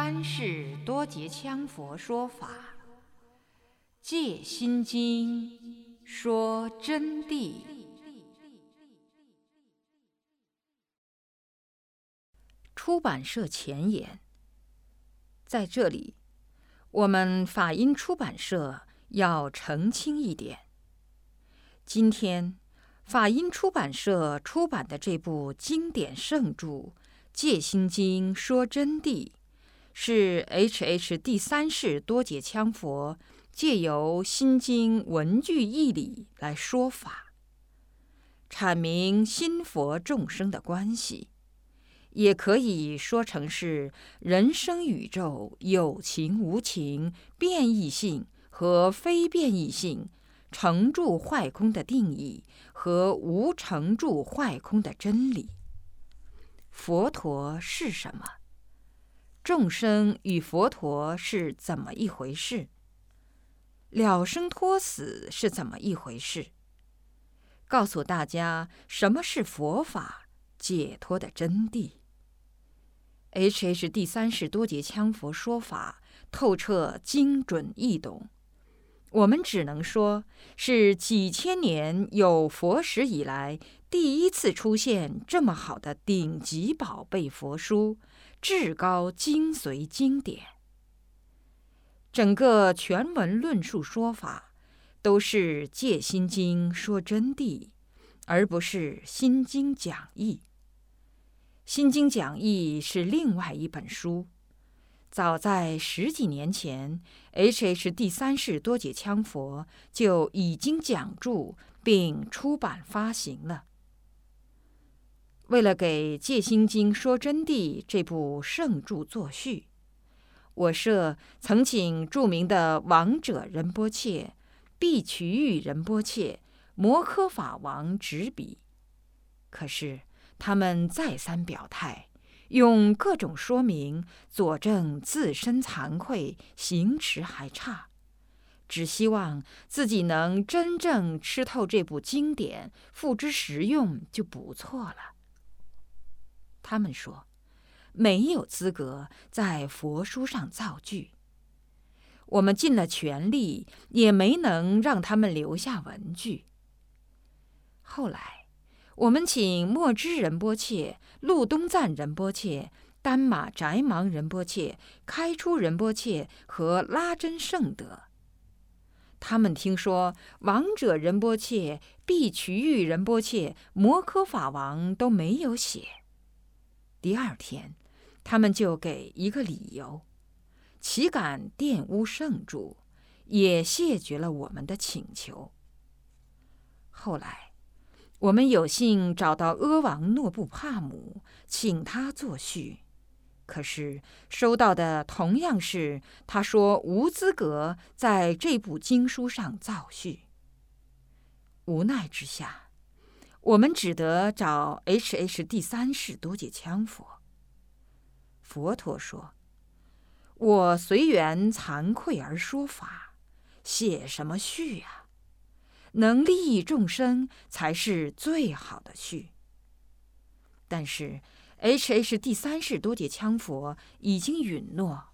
三世多杰羌佛说法，《戒心经》说真谛。出版社前言：在这里，我们法音出版社要澄清一点。今天，法音出版社出版的这部经典圣著。《戒心经》说真谛，是 H.H. 第三世多杰羌佛借由《心经》文句义理来说法，阐明心佛众生的关系，也可以说成是人生宇宙有情无情、变异性和非变异性、成住坏空的定义和无成住坏空的真理。佛陀是什么？众生与佛陀是怎么一回事？了生脱死是怎么一回事？告诉大家什么是佛法解脱的真谛。H.H. 第三世多杰羌佛说法透彻精准易懂，我们只能说是几千年有佛史以来。第一次出现这么好的顶级宝贝佛书，至高精髓经典。整个全文论述说法，都是借心经说真谛，而不是心经讲义。心经讲义是另外一本书，早在十几年前，H.H. 第三世多杰羌佛就已经讲著并出版发行了。为了给《戒心经》说真谛这部圣著作序，我社曾请著名的王者仁波切、毕曲玉仁波切、摩诃法王执笔。可是他们再三表态，用各种说明佐证自身惭愧，行持还差，只希望自己能真正吃透这部经典，付之实用就不错了。他们说，没有资格在佛书上造句。我们尽了全力，也没能让他们留下文句。后来，我们请墨汁仁波切、路东赞仁波切、丹玛宅芒仁波切、开出仁波切和拉真圣德。他们听说王者仁波切、毕瞿玉仁波切、摩诃法王都没有写。第二天，他们就给一个理由，岂敢玷污圣主，也谢绝了我们的请求。后来，我们有幸找到阿王诺布帕姆，请他作序，可是收到的同样是他说无资格在这部经书上造序。无奈之下。我们只得找 H.H. 第三世多杰羌佛。佛陀说：“我随缘惭愧而说法，写什么序啊？能利益众生才是最好的序。”但是 H.H. 第三世多杰羌佛已经允诺。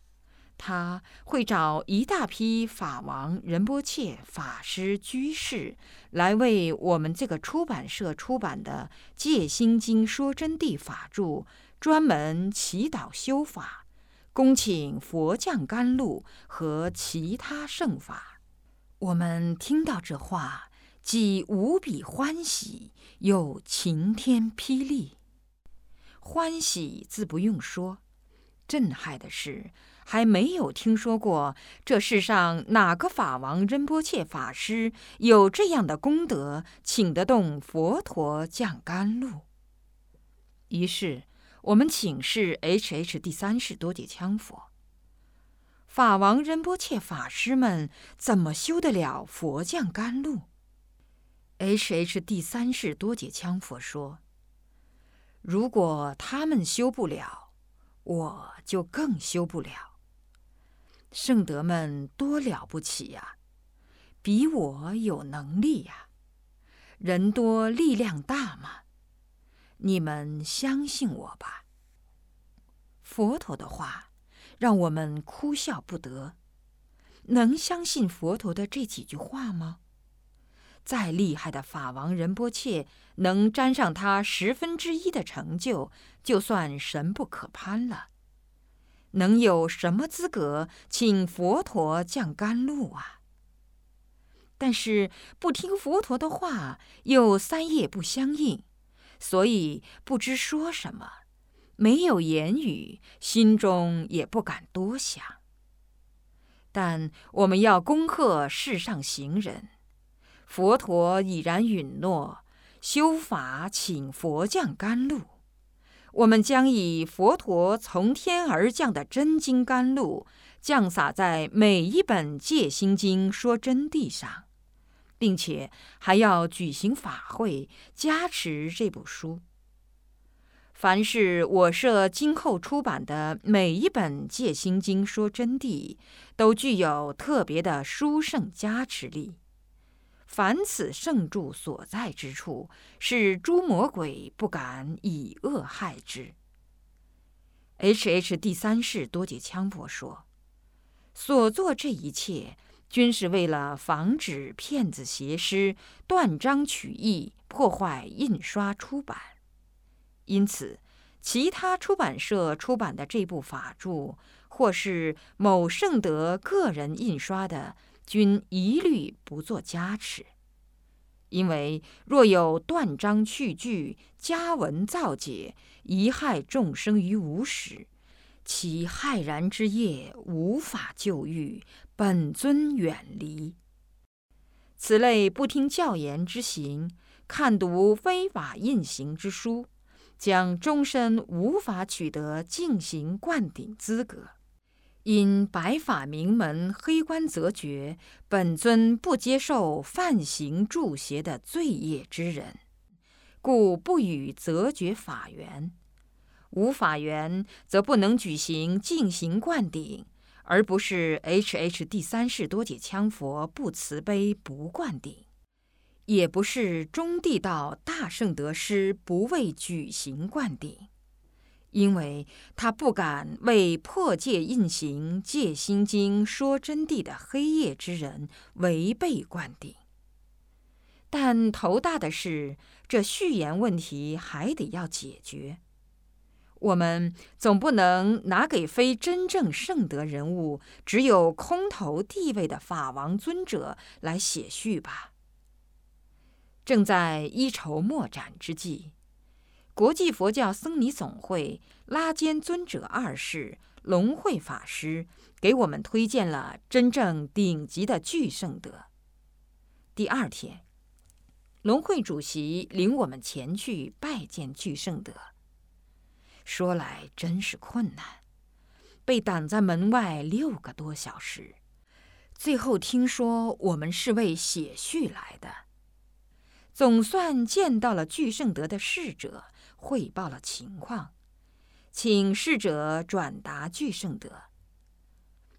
他会找一大批法王、仁波切、法师、居士来为我们这个出版社出版的《戒心经说真谛》法著专门祈祷修法，恭请佛降甘露和其他圣法。我们听到这话，既无比欢喜，又晴天霹雳。欢喜自不用说，震撼的是。还没有听说过这世上哪个法王仁波切法师有这样的功德，请得动佛陀降甘露。于是我们请示 H.H. 第三世多杰羌佛：法王仁波切法师们怎么修得了佛降甘露？H.H. 第三世多杰羌佛说：如果他们修不了，我就更修不了。圣德们多了不起呀，比我有能力呀，人多力量大嘛，你们相信我吧。佛陀的话让我们哭笑不得。能相信佛陀的这几句话吗？再厉害的法王仁波切，能沾上他十分之一的成就，就算神不可攀了。能有什么资格请佛陀降甘露啊？但是不听佛陀的话，又三业不相应，所以不知说什么，没有言语，心中也不敢多想。但我们要恭贺世上行人，佛陀已然允诺修法，请佛降甘露。我们将以佛陀从天而降的真经甘露，降洒在每一本戒心经说真谛上，并且还要举行法会加持这部书。凡是我社今后出版的每一本戒心经说真谛，都具有特别的殊胜加持力。凡此圣著所在之处，是诸魔鬼不敢以恶害之。H.H. 第三世多杰羌佛说：“所做这一切，均是为了防止骗子邪师断章取义，破坏印刷出版。因此，其他出版社出版的这部法著，或是某圣德个人印刷的。”均一律不做加持，因为若有断章去句、加文造解，贻害众生于无始，其害然之业无法救愈，本尊远离。此类不听教言之行，看读非法印行之书，将终身无法取得净行灌顶资格。因白法名门黑官则绝，本尊不接受犯行助邪的罪业之人，故不予则绝法缘。无法缘，则不能举行净行灌顶，而不是 H.H. 第三世多解羌佛不慈悲不灌顶，也不是中地道大圣得师不为举行灌顶。因为他不敢为破戒印行戒心经说真谛的黑夜之人违背灌顶，但头大的是这序言问题还得要解决。我们总不能拿给非真正圣德人物、只有空头地位的法王尊者来写序吧？正在一筹莫展之际。国际佛教僧尼总会拉坚尊者二世龙慧法师给我们推荐了真正顶级的巨圣德。第二天，龙会主席领我们前去拜见巨圣德。说来真是困难，被挡在门外六个多小时。最后听说我们是为写序来的，总算见到了巨圣德的侍者。汇报了情况，请侍者转达具圣德。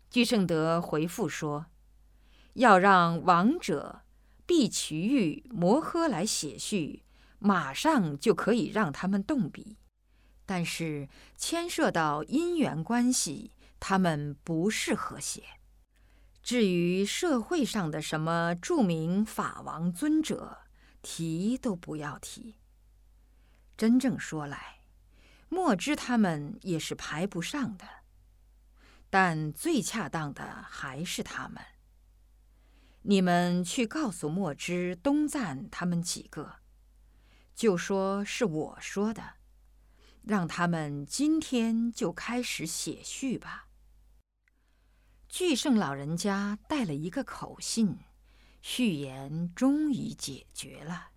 具圣德回复说：“要让王者毕瞿玉摩诃来写序，马上就可以让他们动笔。但是牵涉到姻缘关系，他们不适合写。至于社会上的什么著名法王尊者，提都不要提。”真正说来，墨汁他们也是排不上的，但最恰当的还是他们。你们去告诉墨汁、东赞他们几个，就说是我说的，让他们今天就开始写序吧。巨圣老人家带了一个口信，序言终于解决了。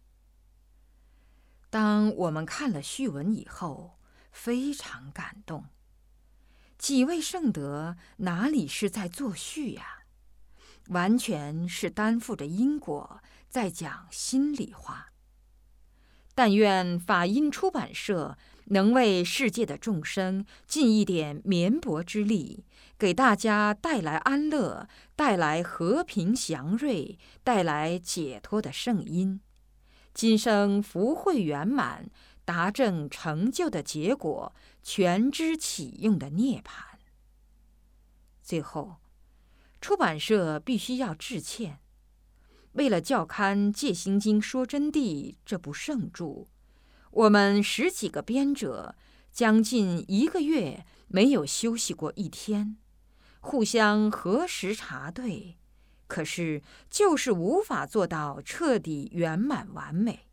当我们看了序文以后，非常感动。几位圣德哪里是在作序呀？完全是担负着因果，在讲心里话。但愿法音出版社能为世界的众生尽一点绵薄之力，给大家带来安乐，带来和平祥瑞，带来解脱的圣音。今生福慧圆满，达正成就的结果全知启用的涅槃。最后，出版社必须要致歉，为了校刊《戒心经说真谛》这部圣著，我们十几个编者将近一个月没有休息过一天，互相核实查对，可是就是无法做到彻底圆满完美。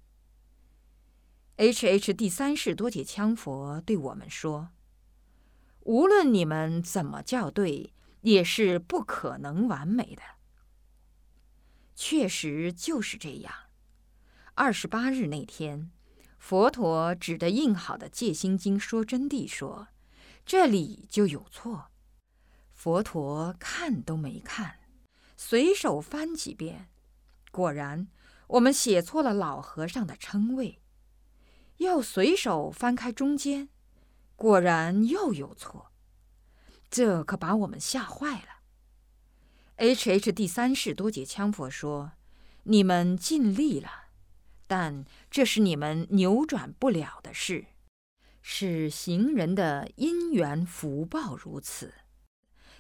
H H 第三世多杰羌佛对我们说：“无论你们怎么校对。”也是不可能完美的。确实就是这样。二十八日那天，佛陀指着印好的《戒心经》说真谛说：“这里就有错。”佛陀看都没看，随手翻几遍，果然我们写错了老和尚的称谓。又随手翻开中间，果然又有错。这可把我们吓坏了。H H 第三世多杰羌佛说：“你们尽力了，但这是你们扭转不了的事，是行人的因缘福报如此。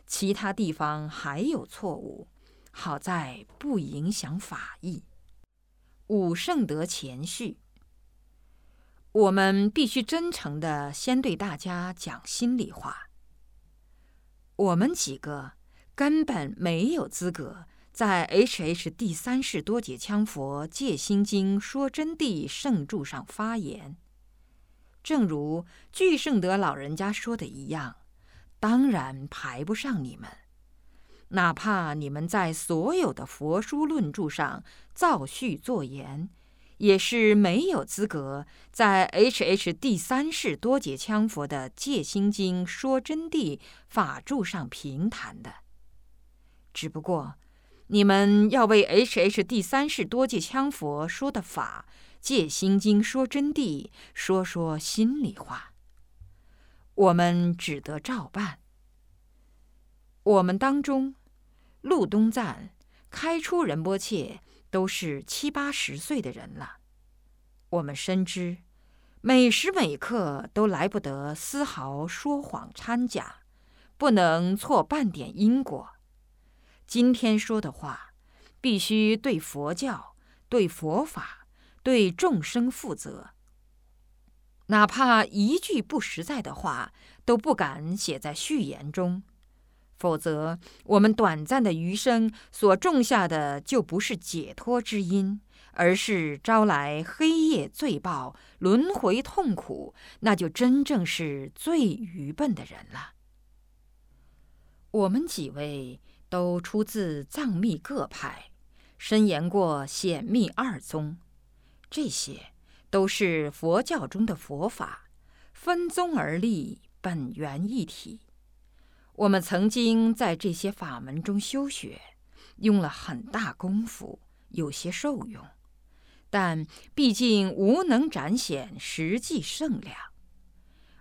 其他地方还有错误，好在不影响法义。”五圣德前序，我们必须真诚的先对大家讲心里话。我们几个根本没有资格在 H H 第三世多杰羌佛戒心经说真谛圣著上发言。正如巨圣德老人家说的一样，当然排不上你们。哪怕你们在所有的佛书论著上造序作言。也是没有资格在 H H 第三世多杰羌佛的《戒心经说真谛》法著上评谈的。只不过，你们要为 H H 第三世多杰羌佛说的法《戒心经说真谛》说说心里话。我们只得照办。我们当中，路东赞、开出仁波切。都是七八十岁的人了，我们深知，每时每刻都来不得丝毫说谎掺假，不能错半点因果。今天说的话，必须对佛教、对佛法、对众生负责。哪怕一句不实在的话，都不敢写在序言中。否则，我们短暂的余生所种下的就不是解脱之因，而是招来黑夜罪报、轮回痛苦，那就真正是最愚笨的人了。我们几位都出自藏密各派，深研过显密二宗，这些都是佛教中的佛法，分宗而立，本源一体。我们曾经在这些法门中修学，用了很大功夫，有些受用，但毕竟无能展显实际圣量。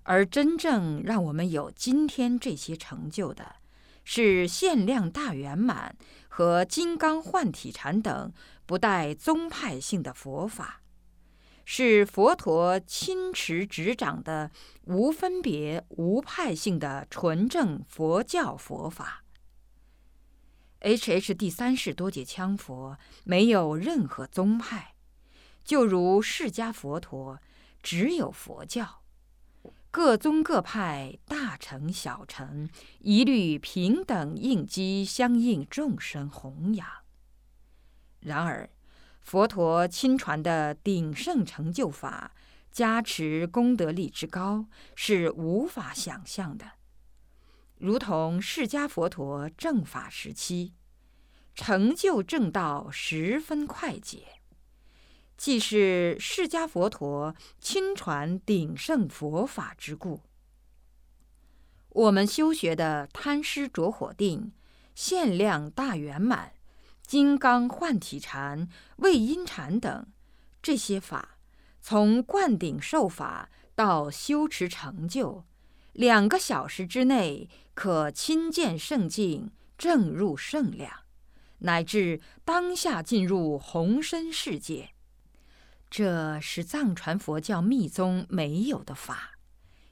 而真正让我们有今天这些成就的，是限量大圆满和金刚幻体禅等不带宗派性的佛法。是佛陀亲持执掌的无分别、无派性的纯正佛教佛法。H H 第三世多杰羌佛没有任何宗派，就如释迦佛陀只有佛教，各宗各派大乘小乘一律平等应机相应众生弘扬。然而。佛陀亲传的鼎盛成就法，加持功德力之高，是无法想象的。如同释迦佛陀正法时期，成就正道十分快捷，既是释迦佛陀亲传鼎盛佛法之故。我们修学的贪师着火定、限量大圆满。金刚幻体禅、魏阴禅等这些法，从灌顶受法到修持成就，两个小时之内可亲见圣境，正入圣量，乃至当下进入红身世界。这是藏传佛教密宗没有的法，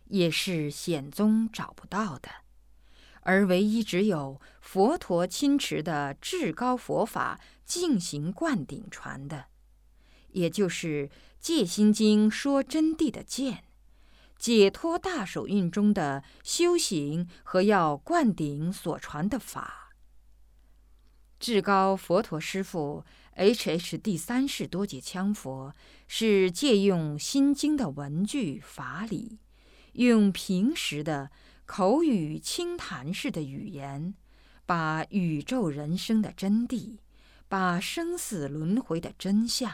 也是显宗找不到的，而唯一只有佛陀亲持的至高佛法进行灌顶传的，也就是《戒心经》说真谛的见。解脱大手印中的修行和要灌顶所传的法，至高佛陀师父 H.H. 第三世多杰羌佛是借用心经的文句法理，用平时的口语轻谈式的语言，把宇宙人生的真谛，把生死轮回的真相。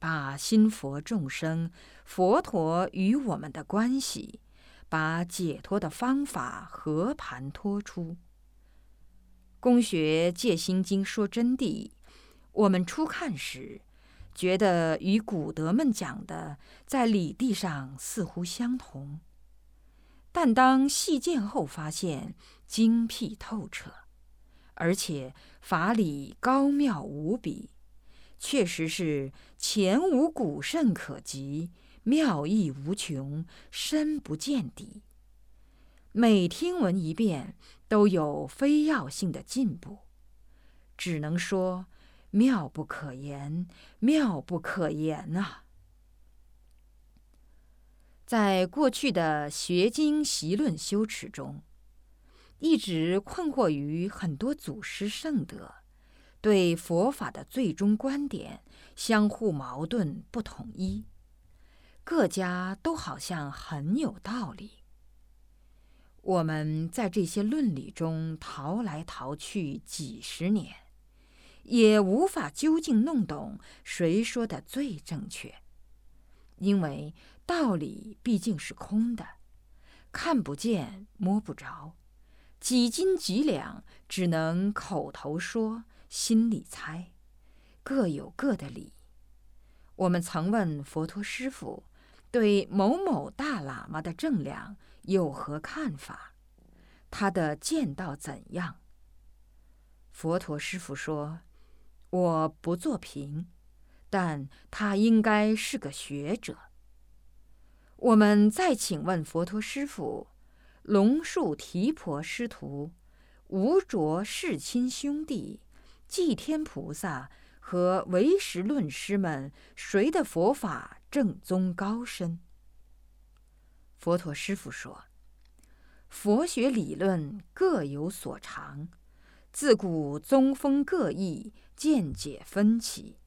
把心佛众生、佛陀与我们的关系，把解脱的方法和盘托出。公学戒心经说真谛，我们初看时觉得与古德们讲的在理地上似乎相同，但当细见后发现精辟透彻，而且法理高妙无比。确实是前无古圣可及，妙义无穷，深不见底。每听闻一遍，都有非要性的进步，只能说妙不可言，妙不可言啊！在过去的学经习论修持中，一直困惑于很多祖师圣德。对佛法的最终观点相互矛盾不统一，各家都好像很有道理。我们在这些论理中逃来逃去几十年，也无法究竟弄懂谁说的最正确，因为道理毕竟是空的，看不见摸不着，几斤几两，只能口头说。心里猜，各有各的理。我们曾问佛陀师傅，对某某大喇嘛的正量有何看法？他的见道怎样？佛陀师傅说：“我不作评，但他应该是个学者。”我们再请问佛陀师傅，龙树提婆师徒，吴卓世亲兄弟。祭天菩萨和唯识论师们，谁的佛法正宗高深？佛陀师父说：“佛学理论各有所长，自古宗风各异，见解分歧。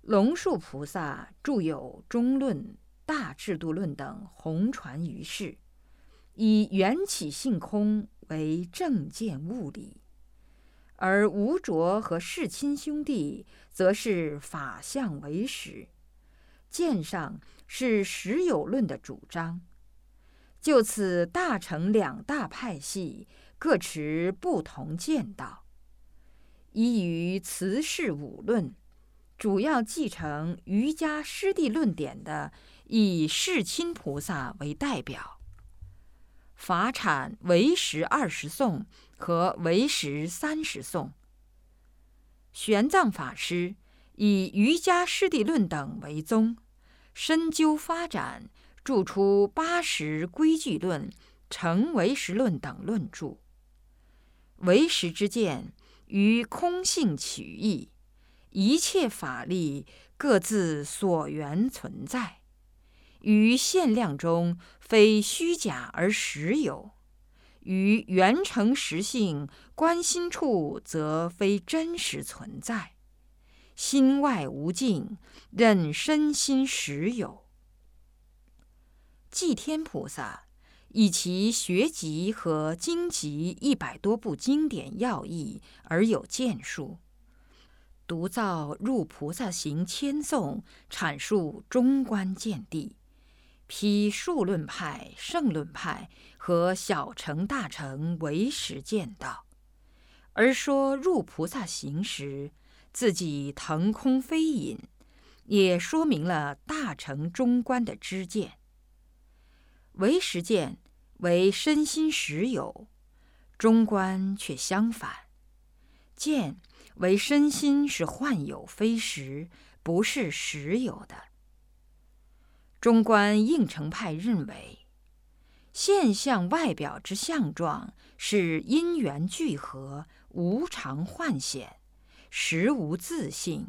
龙树菩萨著有《中论》《大制度论》等，红传于世，以缘起性空为正见物理。”而吴卓和世亲兄弟则是法相为实，见上是实有论的主张。就此大成两大派系，各持不同见道。依于慈氏五论，主要继承瑜伽师地论点的，以世亲菩萨为代表。法产为时二十颂。和为时三十颂，玄奘法师以瑜伽师地论等为宗，深究发展，著出八十规矩论、成唯识论等论著。唯识之见于空性取义，一切法力各自所缘存在，于限量中非虚假而实有。于圆成实性观心处，则非真实存在；心外无境，任身心实有。祭天菩萨以其学集和经集一百多部经典要义而有建树，独造入菩萨行千颂，阐述中观见地。批数论派、圣论派和小乘大乘唯识见道，而说入菩萨行时自己腾空飞隐，也说明了大乘中观的知见。唯识见为身心实有，中观却相反，见为身心是幻有非实，不是实有的。中观应成派认为，现象外表之相状是因缘聚合，无常幻显，实无自性，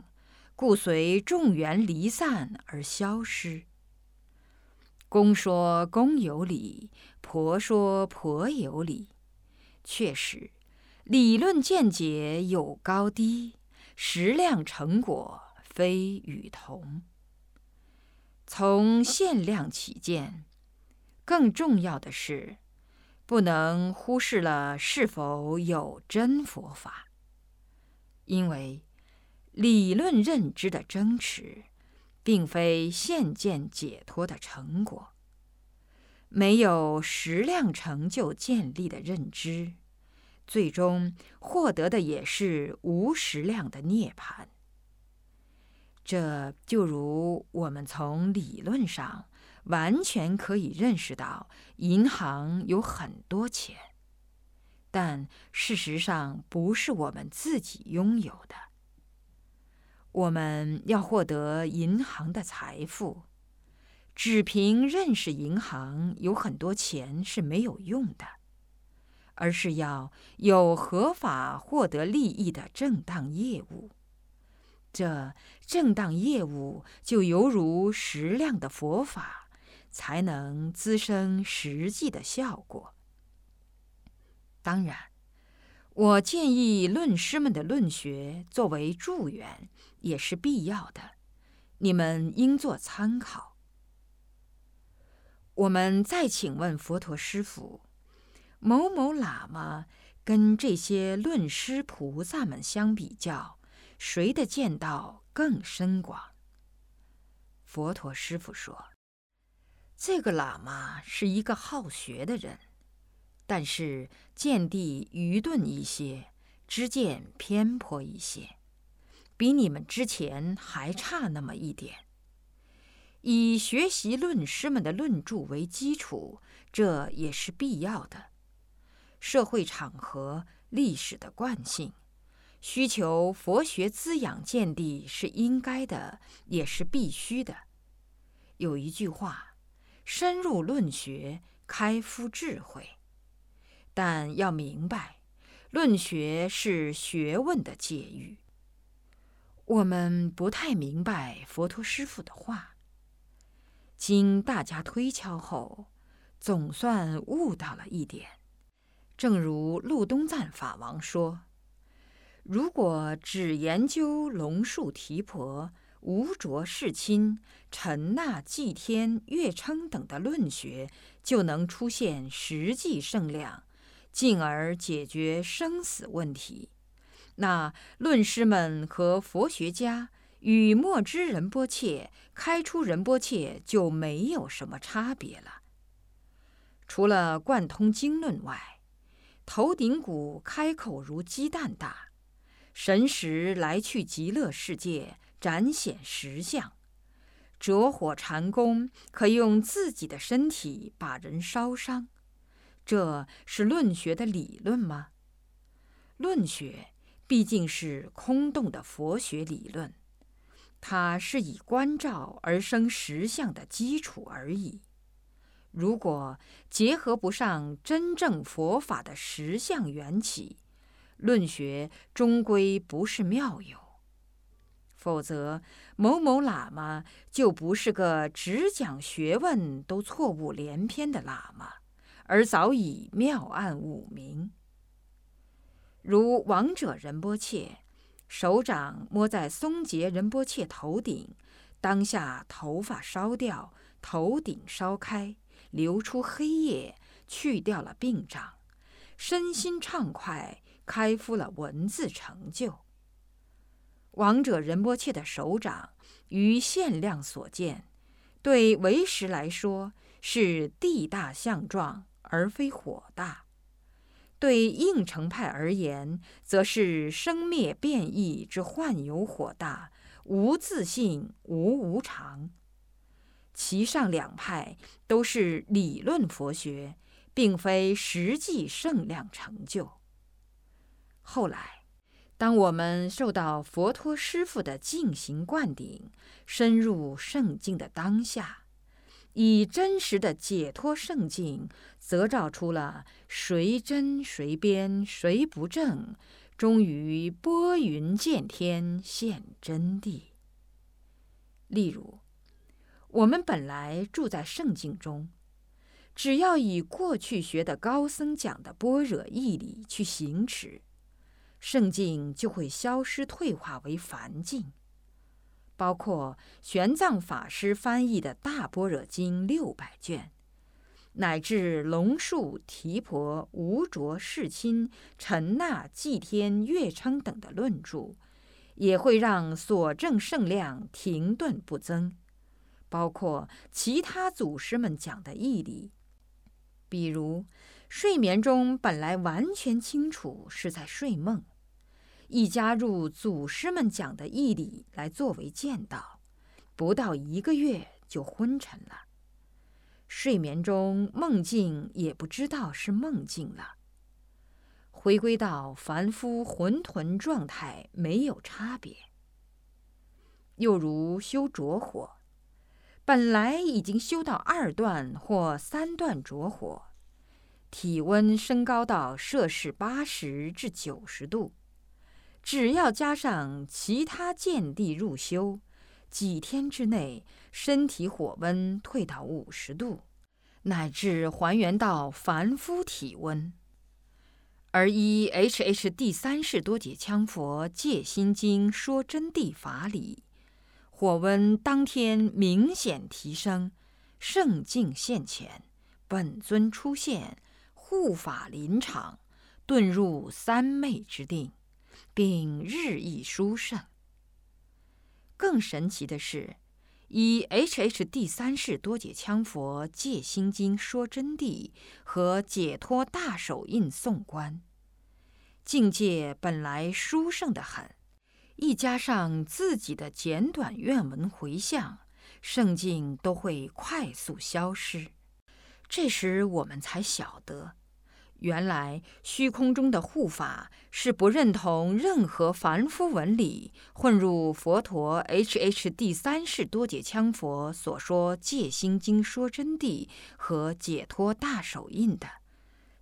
故随众缘离散而消失。公说公有理，婆说婆有理，确实，理论见解有高低，实量成果非与同。从限量起见，更重要的是，不能忽视了是否有真佛法，因为理论认知的争持。并非现见解脱的成果。没有实量成就建立的认知，最终获得的也是无实量的涅槃。这就如我们从理论上完全可以认识到，银行有很多钱，但事实上不是我们自己拥有的。我们要获得银行的财富，只凭认识银行有很多钱是没有用的，而是要有合法获得利益的正当业务。这正当业务就犹如实量的佛法，才能滋生实际的效果。当然。我建议论师们的论学作为助缘也是必要的，你们应做参考。我们再请问佛陀师傅，某某喇嘛跟这些论师菩萨们相比较，谁的见道更深广？佛陀师傅说：“这个喇嘛是一个好学的人。”但是见地愚钝一些，知见偏颇一些，比你们之前还差那么一点。以学习论师们的论著为基础，这也是必要的。社会场合、历史的惯性，需求佛学滋养见地是应该的，也是必须的。有一句话：深入论学，开敷智慧。但要明白，论学是学问的界域。我们不太明白佛陀师父的话，经大家推敲后，总算悟到了一点。正如陆东赞法王说：“如果只研究龙树提婆、无着世亲、陈那祭天、月称等的论学，就能出现实际圣量。”进而解决生死问题，那论师们和佛学家与墨知仁波切、开出仁波切就没有什么差别了。除了贯通经论外，头顶骨开口如鸡蛋大，神识来去极乐世界展显实相，着火禅功可用自己的身体把人烧伤。这是论学的理论吗？论学毕竟是空洞的佛学理论，它是以观照而生实相的基础而已。如果结合不上真正佛法的实相缘起，论学终归不是妙有。否则，某某喇嘛就不是个只讲学问都错误连篇的喇嘛。而早已妙案五名，如王者仁波切，手掌摸在松杰仁波切头顶，当下头发烧掉，头顶烧开，流出黑液，去掉了病障，身心畅快，开敷了文字成就。王者仁波切的手掌，于限量所见，对为实来说是地大相状。而非火大，对应成派而言，则是生灭变异之幻有火大，无自性，无无常。其上两派都是理论佛学，并非实际圣量成就。后来，当我们受到佛陀师傅的静行灌顶，深入圣境的当下，以真实的解脱圣境，则照出了谁真谁边谁不正，终于拨云见天现真谛。例如，我们本来住在圣境中，只要以过去学的高僧讲的般若义理去行持。圣境就会消失，退化为凡境。包括玄奘法师翻译的《大般若经》六百卷，乃至龙树、提婆、无着、世亲、陈那、祭天、月称等的论著，也会让所证圣量停顿不增。包括其他祖师们讲的义理，比如睡眠中本来完全清楚是在睡梦。一加入祖师们讲的义理来作为见导，不到一个月就昏沉了。睡眠中梦境也不知道是梦境了，回归到凡夫浑沌状态没有差别。又如修着火，本来已经修到二段或三段着火，体温升高到摄氏八十至九十度。只要加上其他见地入修，几天之内，身体火温退到五十度，乃至还原到凡夫体温。而依 H H 第三世多解羌佛戒心经说真谛法理，火温当天明显提升，圣境现前，本尊出现，护法临场，遁入三昧之定。并日益殊胜。更神奇的是，以 H H 第三世多解羌佛戒心经说真谛和解脱大手印送观，境界本来殊胜的很，一加上自己的简短愿文回向，圣境都会快速消失。这时我们才晓得。原来虚空中的护法是不认同任何凡夫文理，混入佛陀 H H 第三世多解羌佛所说戒心经说真谛和解脱大手印的。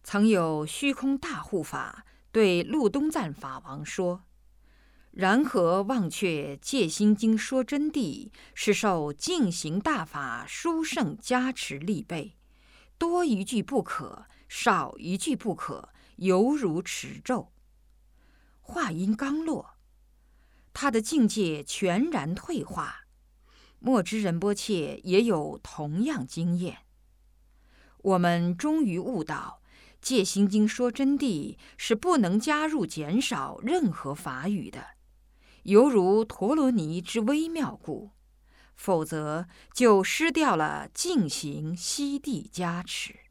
曾有虚空大护法对陆东赞法王说：“然何忘却戒心经说真谛是受净行大法殊胜加持力备，多一句不可。”少一句不可，犹如持咒。话音刚落，他的境界全然退化。莫知仁波切也有同样经验。我们终于悟到，戒心经说真谛是不能加入减少任何法语的，犹如陀罗尼之微妙故，否则就失掉了净行悉地加持。